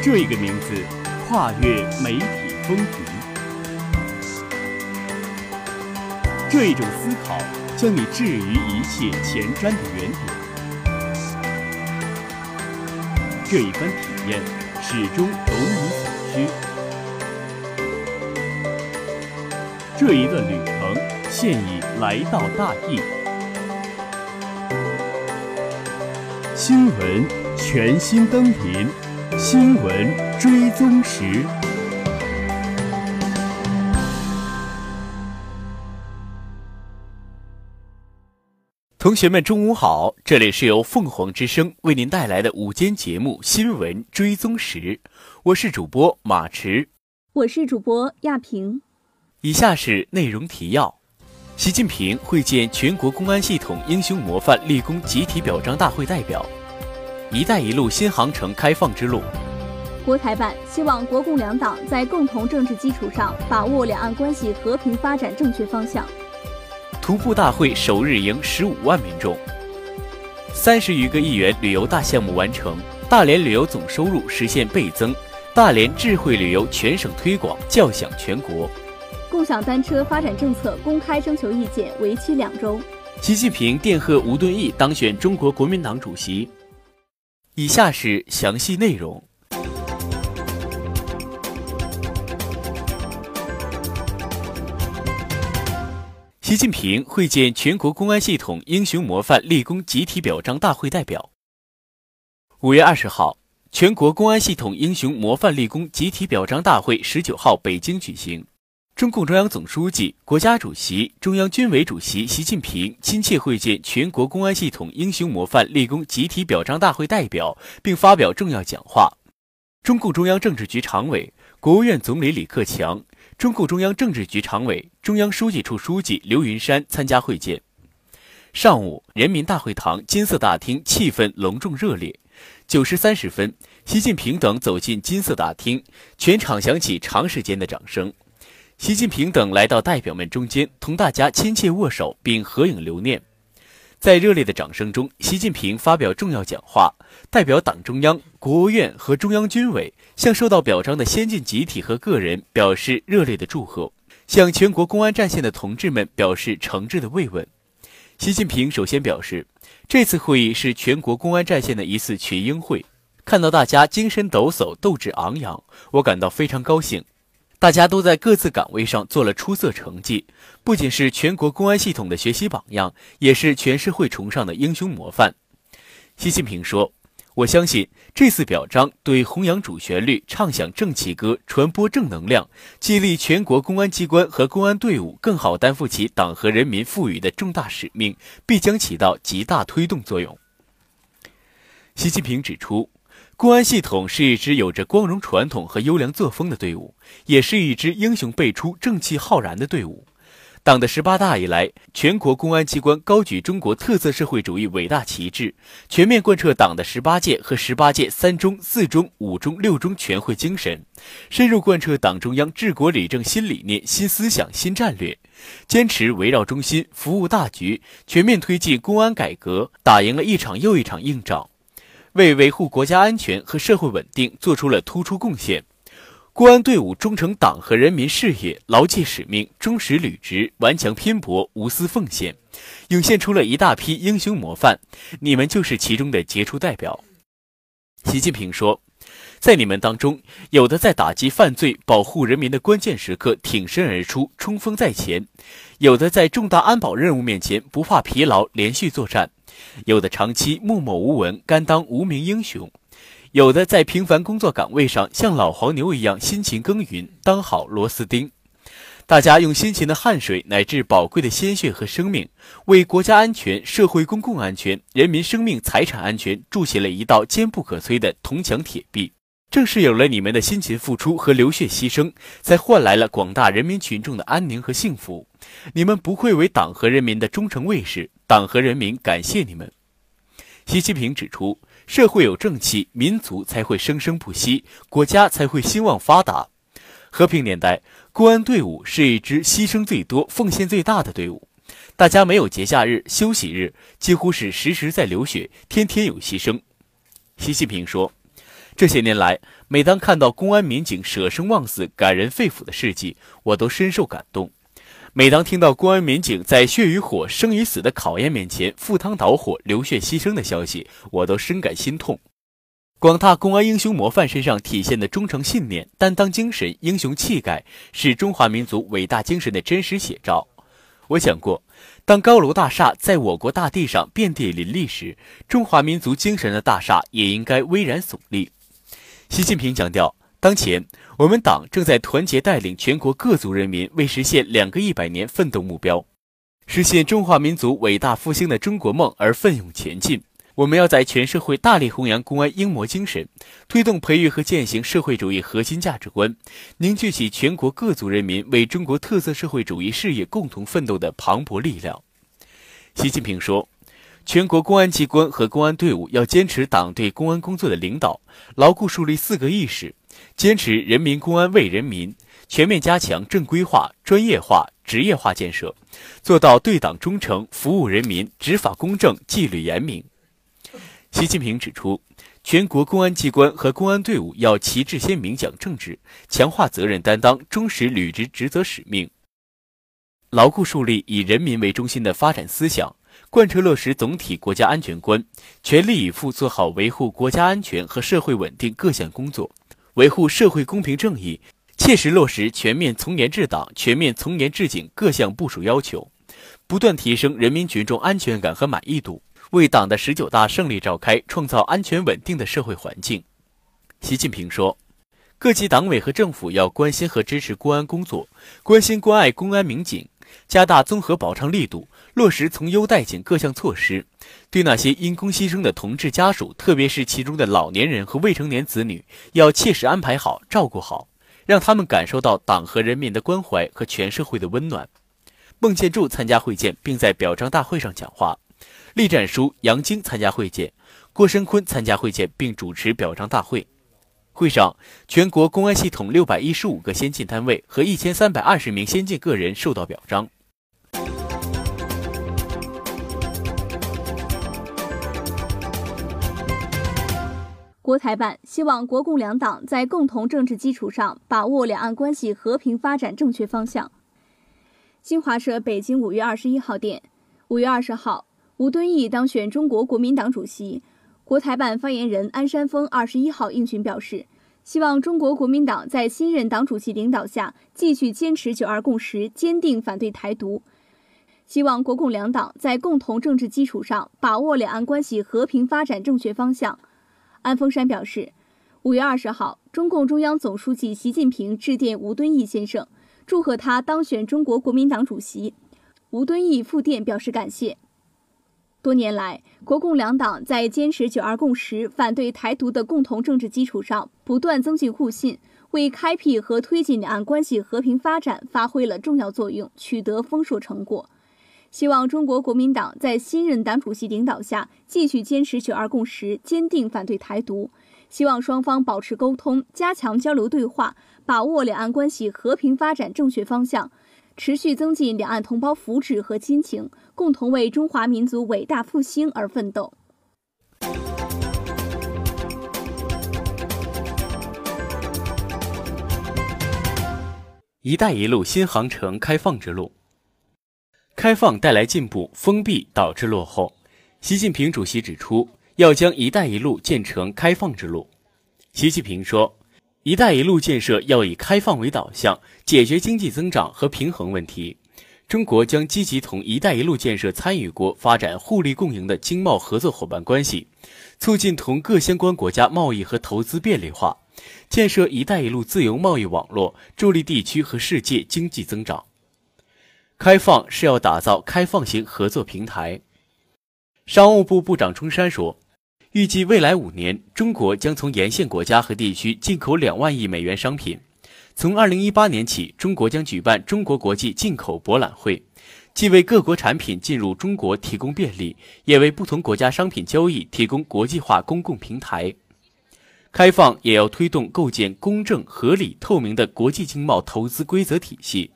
这一个名字跨越媒体风云，这一种思考将你置于一切前瞻的原点，这一番体验始终如你所需。这一段旅程现已来到大地，新闻全新登临。新闻追踪时，同学们中午好，这里是由凤凰之声为您带来的午间节目《新闻追踪时》，我是主播马驰，我是主播亚平。以下是内容提要：习近平会见全国公安系统英雄模范立功集体表彰大会代表。“一带一路”新航程开放之路，国台办希望国共两党在共同政治基础上，把握两岸关系和平发展正确方向。徒步大会首日迎十五万民众，三十余个亿元旅游大项目完成，大连旅游总收入实现倍增，大连智慧旅游全省推广叫响全国。共享单车发展政策公开征求意见，为期两周。习近平电贺吴敦义当选中国国民党主席。以下是详细内容。习近平会见全国公安系统英雄模范立功集体表彰大会代表。五月二十号，全国公安系统英雄模范立功集体表彰大会十九号北京举行。中共中央总书记、国家主席、中央军委主席习近平亲切会见全国公安系统英雄模范立功集体表彰大会代表，并发表重要讲话。中共中央政治局常委、国务院总理李克强，中共中央政治局常委、中央书记处书记刘云山参加会见。上午，人民大会堂金色大厅气氛隆重热烈。九时三十分，习近平等走进金色大厅，全场响起长时间的掌声。习近平等来到代表们中间，同大家亲切握手并合影留念。在热烈的掌声中，习近平发表重要讲话，代表党中央、国务院和中央军委向受到表彰的先进集体和个人表示热烈的祝贺，向全国公安战线的同志们表示诚挚的慰问。习近平首先表示，这次会议是全国公安战线的一次群英会，看到大家精神抖擞、斗志昂扬，我感到非常高兴。大家都在各自岗位上做了出色成绩，不仅是全国公安系统的学习榜样，也是全社会崇尚的英雄模范。习近平说：“我相信这次表彰对弘扬主旋律、唱响正气歌、传播正能量、激励全国公安机关和公安队伍更好担负起党和人民赋予的重大使命，必将起到极大推动作用。”习近平指出。公安系统是一支有着光荣传统和优良作风的队伍，也是一支英雄辈出、正气浩然的队伍。党的十八大以来，全国公安机关高举中国特色社会主义伟大旗帜，全面贯彻党的十八届和十八届三中、四中、五中、六中全会精神，深入贯彻党中央治国理政新理念、新思想、新战略，坚持围绕中心、服务大局，全面推进公安改革，打赢了一场又一场硬仗。为维护国家安全和社会稳定做出了突出贡献，公安队伍忠诚党和人民事业，牢记使命，忠实履职，顽强拼搏，无私奉献，涌现出了一大批英雄模范。你们就是其中的杰出代表。习近平说，在你们当中，有的在打击犯罪、保护人民的关键时刻挺身而出，冲锋在前；有的在重大安保任务面前不怕疲劳，连续作战。有的长期默默无闻，甘当无名英雄；有的在平凡工作岗位上像老黄牛一样辛勤耕耘，当好螺丝钉。大家用辛勤的汗水乃至宝贵的鲜血和生命，为国家安全、社会公共安全、人民生命财产安全筑起了一道坚不可摧的铜墙铁壁。正是有了你们的辛勤付出和流血牺牲，才换来了广大人民群众的安宁和幸福。你们不愧为党和人民的忠诚卫士。党和人民感谢你们。习近平指出，社会有正气，民族才会生生不息，国家才会兴旺发达。和平年代，公安队伍是一支牺牲最多、奉献最大的队伍。大家没有节假日、休息日，几乎是时时在流血，天天有牺牲。习近平说，这些年来，每当看到公安民警舍生忘死、感人肺腑的事迹，我都深受感动；每当听到公安民警在血与火、生与死的考验面前赴汤蹈火、流血牺牲的消息，我都深感心痛。广大公安英雄模范身上体现的忠诚信念、担当精神、英雄气概，是中华民族伟大精神的真实写照。我想过，当高楼大厦在我国大地上遍地林立时，中华民族精神的大厦也应该巍然耸立。习近平强调，当前我们党正在团结带领全国各族人民为实现两个一百年奋斗目标，实现中华民族伟大复兴的中国梦而奋勇前进。我们要在全社会大力弘扬公安英模精神，推动培育和践行社会主义核心价值观，凝聚起全国各族人民为中国特色社会主义事业共同奋斗的磅礴力量。习近平说。全国公安机关和公安队伍要坚持党对公安工作的领导，牢固树立四个意识，坚持人民公安为人民，全面加强正规化、专业化、职业化建设，做到对党忠诚、服务人民、执法公正、纪律严明。习近平指出，全国公安机关和公安队伍要旗帜鲜明讲政治，强化责任担当，忠实履职职责使命，牢固树立以人民为中心的发展思想。贯彻落实总体国家安全观，全力以赴做好维护国家安全和社会稳定各项工作，维护社会公平正义，切实落实全面从严治党、全面从严治警各项部署要求，不断提升人民群众安全感和满意度，为党的十九大胜利召开创造安全稳定的社会环境。习近平说，各级党委和政府要关心和支持公安工作，关心关爱公安民警。加大综合保障力度，落实从优待警各项措施，对那些因公牺牲的同志家属，特别是其中的老年人和未成年子女，要切实安排好、照顾好，让他们感受到党和人民的关怀和全社会的温暖。孟建柱参加会见，并在表彰大会上讲话；栗战书、杨晶参加会见，郭声琨参加会见并主持表彰大会。会上，全国公安系统六百一十五个先进单位和一千三百二十名先进个人受到表彰。国台办希望国共两党在共同政治基础上，把握两岸关系和平发展正确方向。新华社北京五月二十一号电，五月二十号，吴敦义当选中国国民党主席。国台办发言人安山峰二十一号应询表示，希望中国国民党在新任党主席领导下继续坚持“九二共识”，坚定反对台独。希望国共两党在共同政治基础上，把握两岸关系和平发展正确方向。安峰山表示，五月二十号，中共中央总书记习近平致电吴敦义先生，祝贺他当选中国国民党主席。吴敦义复电表示感谢。多年来，国共两党在坚持“九二共识”、反对台独的共同政治基础上，不断增进互信，为开辟和推进两岸关系和平发展发挥了重要作用，取得丰硕成果。希望中国国民党在新任党主席领导下，继续坚持“九二共识”，坚定反对台独。希望双方保持沟通，加强交流对话，把握两岸关系和平发展正确方向。持续增进两岸同胞福祉和亲情，共同为中华民族伟大复兴而奋斗。“一带一路”新航程开放之路，开放带来进步，封闭导致落后。习近平主席指出，要将“一带一路”建成开放之路。习近平说。“一带一路”建设要以开放为导向，解决经济增长和平衡问题。中国将积极同“一带一路”建设参与国发展互利共赢的经贸合作伙伴关系，促进同各相关国家贸易和投资便利化，建设“一带一路”自由贸易网络，助力地区和世界经济增长。开放是要打造开放型合作平台。商务部部长钟山说。预计未来五年，中国将从沿线国家和地区进口两万亿美元商品。从二零一八年起，中国将举办中国国际进口博览会，既为各国产品进入中国提供便利，也为不同国家商品交易提供国际化公共平台。开放也要推动构建公正、合理、透明的国际经贸投资规则体系。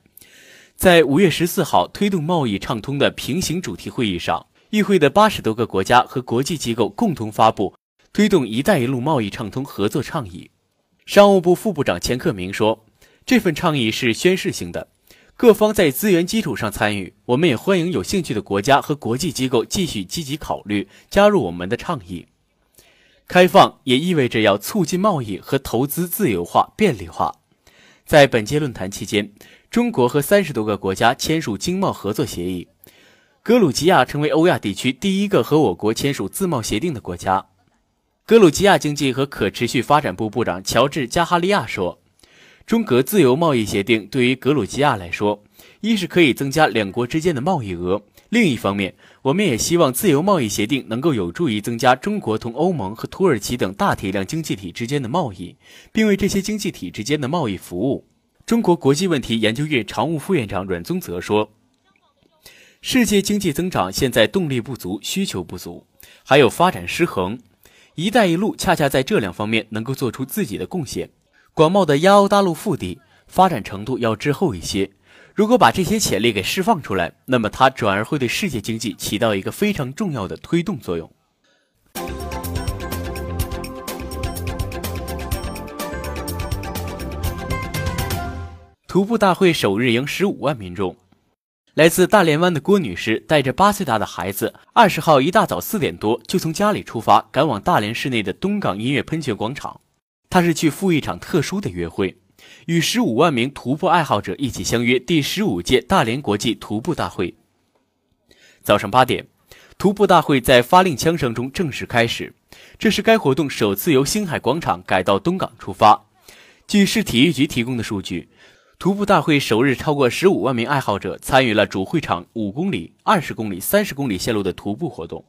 在五月十四号推动贸易畅通的平行主题会议上。与会的八十多个国家和国际机构共同发布《推动“一带一路”贸易畅通合作倡议。商务部副部长钱克明说：“这份倡议是宣示性的，各方在资源基础上参与。我们也欢迎有兴趣的国家和国际机构继续积极考虑加入我们的倡议。开放也意味着要促进贸易和投资自由化、便利化。”在本届论坛期间，中国和三十多个国家签署经贸合作协议。格鲁吉亚成为欧亚地区第一个和我国签署自贸协定的国家。格鲁吉亚经济和可持续发展部部长乔治·加哈利亚说：“中格自由贸易协定对于格鲁吉亚来说，一是可以增加两国之间的贸易额；另一方面，我们也希望自由贸易协定能够有助于增加中国同欧盟和土耳其等大体量经济体之间的贸易，并为这些经济体之间的贸易服务。”中国国际问题研究院常务副院长阮宗泽说。世界经济增长现在动力不足，需求不足，还有发展失衡。“一带一路”恰恰在这两方面能够做出自己的贡献。广袤的亚欧大陆腹地，发展程度要滞后一些。如果把这些潜力给释放出来，那么它转而会对世界经济起到一个非常重要的推动作用。徒步大会首日迎十五万民众。来自大连湾的郭女士带着八岁大的孩子，二十号一大早四点多就从家里出发，赶往大连市内的东港音乐喷泉广场。她是去赴一场特殊的约会，与十五万名徒步爱好者一起相约第十五届大连国际徒步大会。早上八点，徒步大会在发令枪声中正式开始。这是该活动首次由星海广场改到东港出发。据市体育局提供的数据。徒步大会首日，超过十五万名爱好者参与了主会场五公里、二十公里、三十公里线路的徒步活动。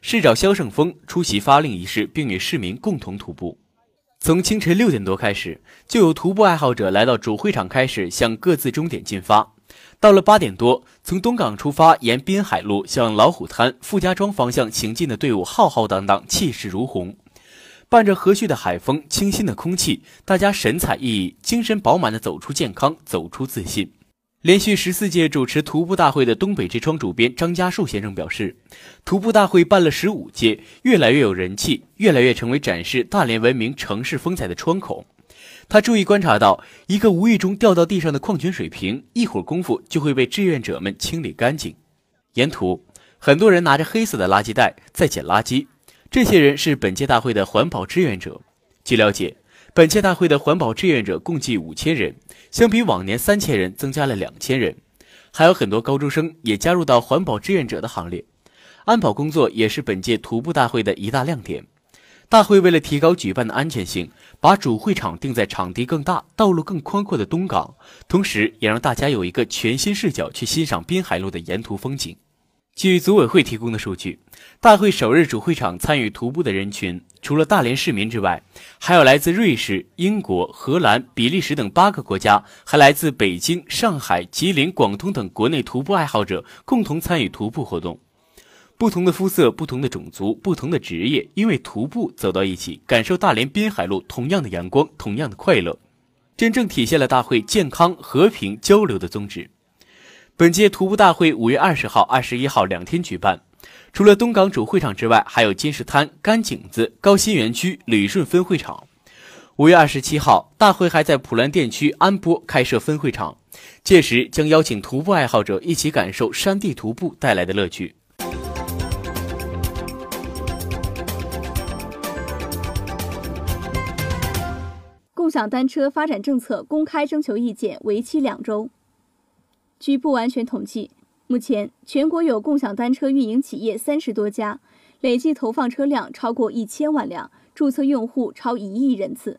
市长肖胜峰出席发令仪式，并与市民共同徒步。从清晨六点多开始，就有徒步爱好者来到主会场，开始向各自终点进发。到了八点多，从东港出发，沿滨海路向老虎滩、傅家庄方向行进的队伍浩浩荡荡，气势如虹。伴着和煦的海风、清新的空气，大家神采奕奕、精神饱满地走出健康，走出自信。连续十四届主持徒步大会的东北之窗主编张家树先生表示，徒步大会办了十五届，越来越有人气，越来越成为展示大连文明城市风采的窗口。他注意观察到，一个无意中掉到地上的矿泉水瓶，一会儿功夫就会被志愿者们清理干净。沿途，很多人拿着黑色的垃圾袋在捡垃圾。这些人是本届大会的环保志愿者。据了解，本届大会的环保志愿者共计五千人，相比往年三千人增加了两千人。还有很多高中生也加入到环保志愿者的行列。安保工作也是本届徒步大会的一大亮点。大会为了提高举办的安全性，把主会场定在场地更大、道路更宽阔的东港，同时也让大家有一个全新视角去欣赏滨海路的沿途风景。据组委会提供的数据，大会首日主会场参与徒步的人群，除了大连市民之外，还有来自瑞士、英国、荷兰、比利时等八个国家，还来自北京、上海、吉林、广东等国内徒步爱好者共同参与徒步活动。不同的肤色、不同的种族、不同的职业，因为徒步走到一起，感受大连滨海路同样的阳光、同样的快乐，真正体现了大会健康、和平、交流的宗旨。本届徒步大会五月二十号、二十一号两天举办，除了东港主会场之外，还有金石滩、甘井子、高新园区、旅顺分会场。五月二十七号，大会还在普兰店区安波开设分会场，届时将邀请徒步爱好者一起感受山地徒步带来的乐趣。共享单车发展政策公开征求意见，为期两周。据不完全统计，目前全国有共享单车运营企业三十多家，累计投放车辆超过一千万辆，注册用户超一亿人次。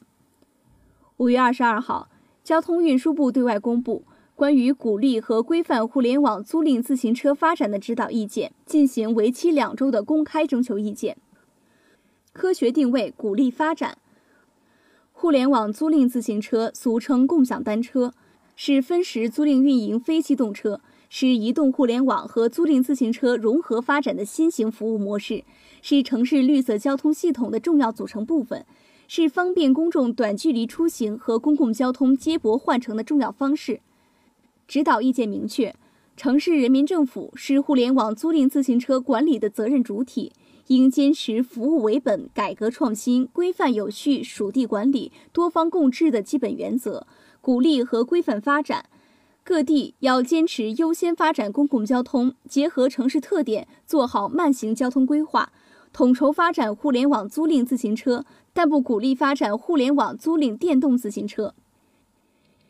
五月二十二号，交通运输部对外公布关于鼓励和规范互联网租赁自行车发展的指导意见，进行为期两周的公开征求意见。科学定位，鼓励发展。互联网租赁自行车，俗称共享单车。是分时租赁运营非机动车，是移动互联网和租赁自行车融合发展的新型服务模式，是城市绿色交通系统的重要组成部分，是方便公众短距离出行和公共交通接驳换乘的重要方式。指导意见明确，城市人民政府是互联网租赁自行车管理的责任主体，应坚持服务为本、改革创新、规范有序、属地管理、多方共治的基本原则，鼓励和规范发展。各地要坚持优先发展公共交通，结合城市特点做好慢行交通规划，统筹发展互联网租赁自行车，但不鼓励发展互联网租赁电动自行车。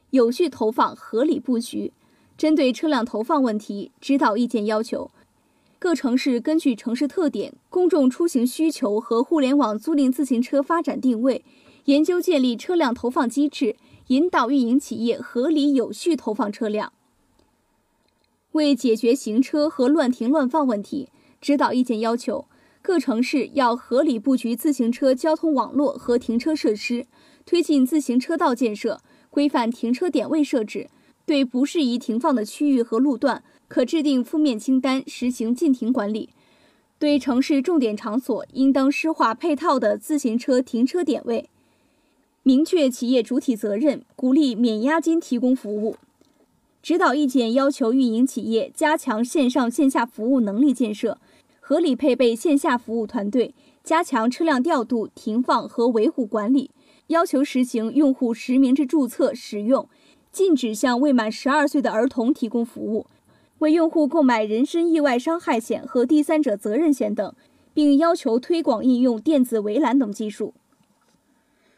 有序投放，合理布局。针对车辆投放问题，指导意见要求，各城市根据城市特点、公众出行需求和互联网租赁自行车发展定位，研究建立车辆投放机制。引导运营企业合理有序投放车辆。为解决行车和乱停乱放问题，指导意见要求各城市要合理布局自行车交通网络和停车设施，推进自行车道建设，规范停车点位设置。对不适宜停放的区域和路段，可制定负面清单，实行禁停管理。对城市重点场所，应当施划配套的自行车停车点位。明确企业主体责任，鼓励免押金提供服务。指导意见要求运营企业加强线上线下服务能力建设，合理配备线下服务团队，加强车辆调度、停放和维护管理。要求实行用户实名制注册使用，禁止向未满十二岁的儿童提供服务，为用户购买人身意外伤害险和第三者责任险等，并要求推广应用电子围栏等技术。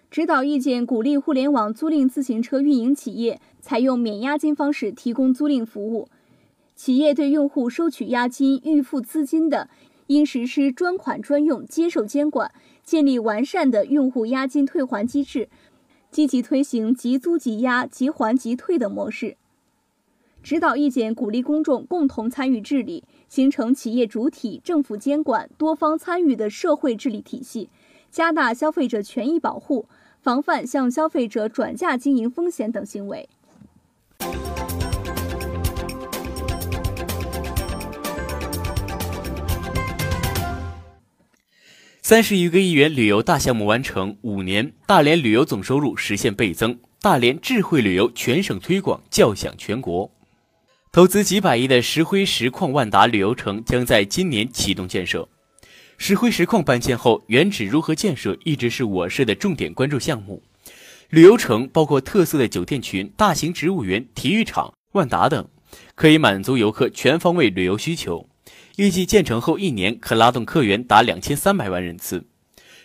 指导意见鼓励互联网租赁自行车运营企业采用免押金方式提供租赁服务。企业对用户收取押金、预付资金的，应实施专款专用、接受监管，建立完善的用户押金退还机制，积极推行即租即押、即还即退等模式。指导意见鼓励公众共同参与治理，形成企业主体、政府监管、多方参与的社会治理体系，加大消费者权益保护。防范向消费者转嫁经营风险等行为。三十余个亿元旅游大项目完成，五年，大连旅游总收入实现倍增。大连智慧旅游全省推广叫响全国。投资几百亿的石灰石矿万达旅游城将在今年启动建设。石灰石矿搬迁后，原址如何建设一直是我市的重点关注项目。旅游城包括特色的酒店群、大型植物园、体育场、万达等，可以满足游客全方位旅游需求。预计建成后一年可拉动客源达两千三百万人次。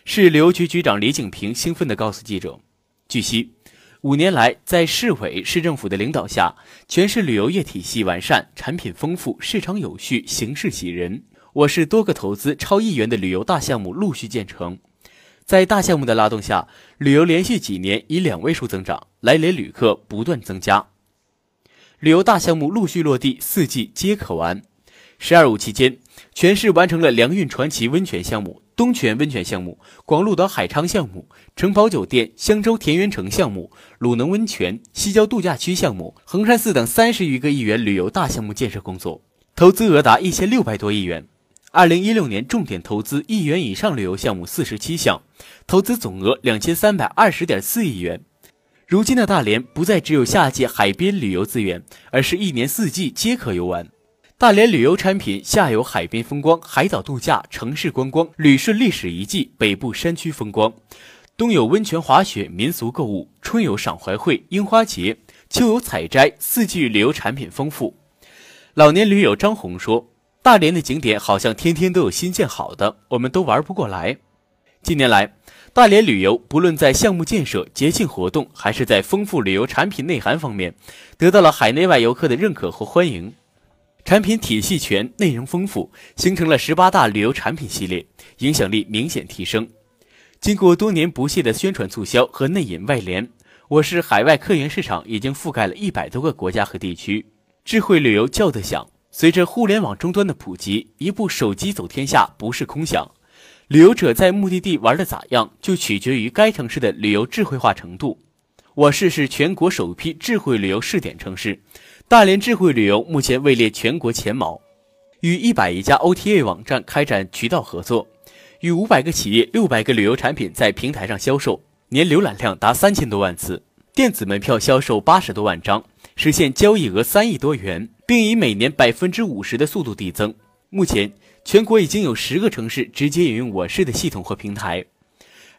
市旅游局局长李景平兴奋地告诉记者：“据悉，五年来，在市委市政府的领导下，全市旅游业体系完善，产品丰富，市场有序，形势喜人。”我市多个投资超亿元的旅游大项目陆续建成，在大项目的拉动下，旅游连续几年以两位数增长，来连旅客不断增加。旅游大项目陆续落地，四季皆可玩。十二五期间，全市完成了良运传奇温泉项目、东泉温泉项目、广鹿岛海昌项目、城堡酒店、香洲田园城项目、鲁能温泉、西郊度假区项目、衡山寺等三十余个亿元旅游大项目建设工作，投资额达一千六百多亿元。二零一六年重点投资亿元以上旅游项目四十七项，投资总额两千三百二十点四亿元。如今的大连不再只有夏季海边旅游资源，而是一年四季皆可游玩。大连旅游产品下有海边风光、海岛度假、城市观光、旅顺历史遗迹、北部山区风光；冬有温泉滑雪、民俗购物；春有赏槐会、樱花节；秋有采摘，四季旅游产品丰富。老年驴友张红说。大连的景点好像天天都有新建好的，我们都玩不过来。近年来，大连旅游不论在项目建设、节庆活动，还是在丰富旅游产品内涵方面，得到了海内外游客的认可和欢迎。产品体系全，内容丰富，形成了十八大旅游产品系列，影响力明显提升。经过多年不懈的宣传促销和内引外联，我市海外客源市场已经覆盖了一百多个国家和地区。智慧旅游叫得响。随着互联网终端的普及，一部手机走天下不是空想。旅游者在目的地玩的咋样，就取决于该城市的旅游智慧化程度。我市是全国首批智慧旅游试点城市，大连智慧旅游目前位列全国前茅，与一百余家 OTA 网站开展渠道合作，与五百个企业、六百个旅游产品在平台上销售，年浏览量达三千多万次，电子门票销售八十多万张，实现交易额三亿多元。并以每年百分之五十的速度递增。目前，全国已经有十个城市直接引用我市的系统或平台。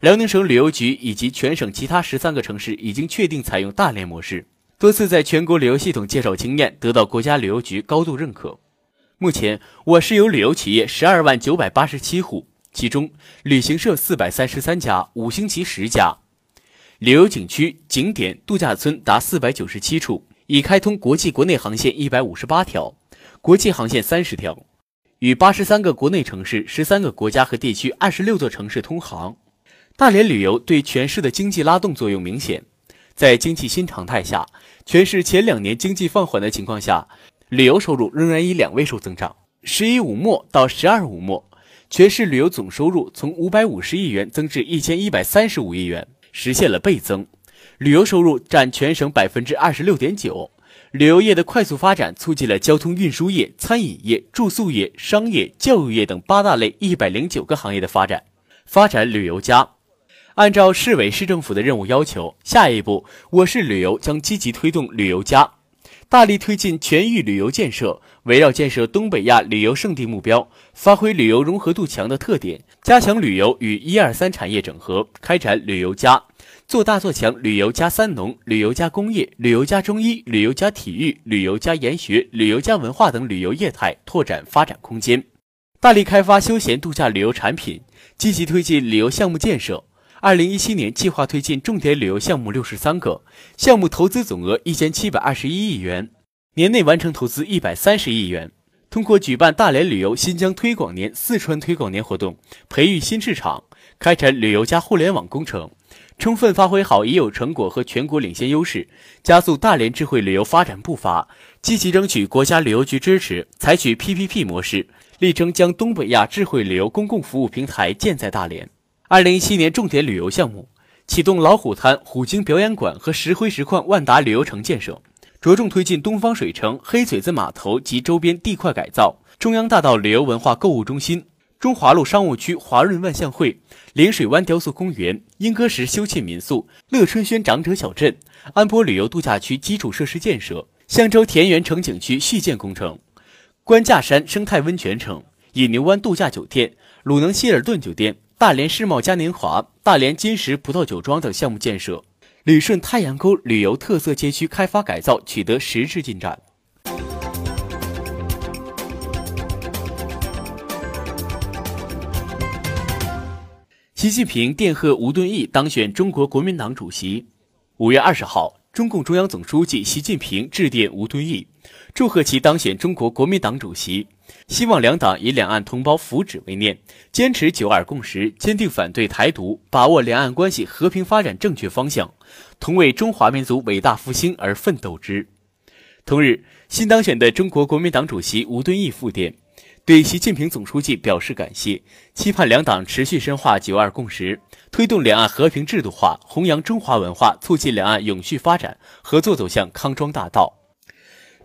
辽宁省旅游局以及全省其他十三个城市已经确定采用大连模式，多次在全国旅游系统介绍经验得到国家旅游局高度认可。目前，我市有旅游企业十二万九百八十七户，其中旅行社四百三十三家，五星级十家，旅游景区、景点、度假村达四百九十七处，已开通国际国内航线一百五十八条，国际航线三十条，与八十三个国内城市、十三个国家和地区二十六座城市通航。大连旅游对全市的经济拉动作用明显，在经济新常态下，全市前两年经济放缓的情况下，旅游收入仍然以两位数增长。十一五末到十二五末，全市旅游总收入从五百五十亿元增至一千一百三十五亿元，实现了倍增。旅游收入占全省百分之二十六点九。旅游业的快速发展促进了交通运输业、餐饮业、住宿业、商业、教育业等八大类一百零九个行业的发展。发展旅游加。按照市委市政府的任务要求，下一步我市旅游将积极推动旅游加，大力推进全域旅游建设，围绕建设东北亚旅游胜地目标，发挥旅游融合度强的特点，加强旅游与一二三产业整合，开展旅游加，做大做强旅游加三农、旅游加工业、旅游加中医、旅游加体育、旅游加研学、旅游加文化等旅游业态拓展发展空间，大力开发休闲度假旅游产品，积极推进旅游项目建设。二零一七年计划推进重点旅游项目六十三个，项目投资总额一千七百二十一亿元，年内完成投资一百三十亿元。通过举办大连旅游新疆推广年、四川推广年活动，培育新市场，开展旅游加互联网工程，充分发挥好已有成果和全国领先优势，加速大连智慧旅游发展步伐，积极争取国家旅游局支持，采取 PPP 模式，力争将东北亚智慧旅游公共服务平台建在大连。二零一七年重点旅游项目启动老虎滩虎鲸表演馆和石灰石矿万达旅游城建设，着重推进东方水城黑嘴子码头及周边地块改造，中央大道旅游文化购物中心、中华路商务区华润万象汇、临水湾雕塑公园、莺歌石休憩民宿、乐春轩长者小镇、安波旅游度假区基础设施建设、香洲田园城景区续建工程、官架山生态温泉城、野牛湾度假酒店、鲁能希尔顿酒店。大连世贸嘉年华、大连金石葡萄酒庄等项目建设，旅顺太阳沟旅游特色街区开发改造取得实质进展。习近平电贺吴敦义当选中国国民党主席。五月二十号，中共中央总书记习近平致电吴敦义，祝贺其当选中国国民党主席。希望两党以两岸同胞福祉为念，坚持九二共识，坚定反对台独，把握两岸关系和平发展正确方向，同为中华民族伟大复兴而奋斗之。同日，新当选的中国国民党主席吴敦义复电，对习近平总书记表示感谢，期盼两党持续深化九二共识，推动两岸和平制度化，弘扬中华文化，促进两岸永续发展，合作走向康庄大道。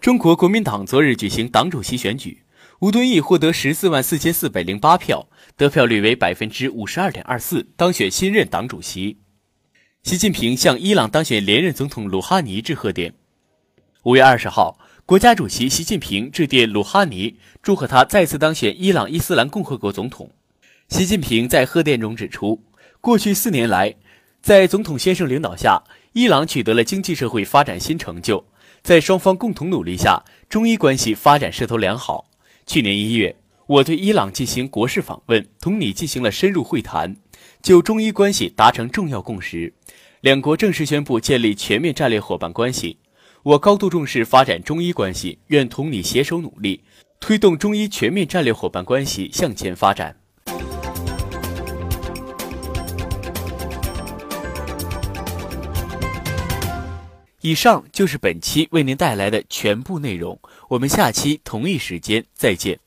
中国国民党昨日举行党主席选举。吴敦义获得十四万四千四百零八票，得票率为百分之五十二点二四，当选新任党主席。习近平向伊朗当选连任总统鲁哈尼致贺电。五月二十号，国家主席习近平致电鲁哈尼，祝贺他再次当选伊朗伊斯兰共和国总统。习近平在贺电中指出，过去四年来，在总统先生领导下，伊朗取得了经济社会发展新成就，在双方共同努力下，中伊关系发展势头良好。去年一月，我对伊朗进行国事访问，同你进行了深入会谈，就中伊关系达成重要共识，两国正式宣布建立全面战略伙伴关系。我高度重视发展中医关系，愿同你携手努力，推动中医全面战略伙伴关系向前发展。以上就是本期为您带来的全部内容，我们下期同一时间再见。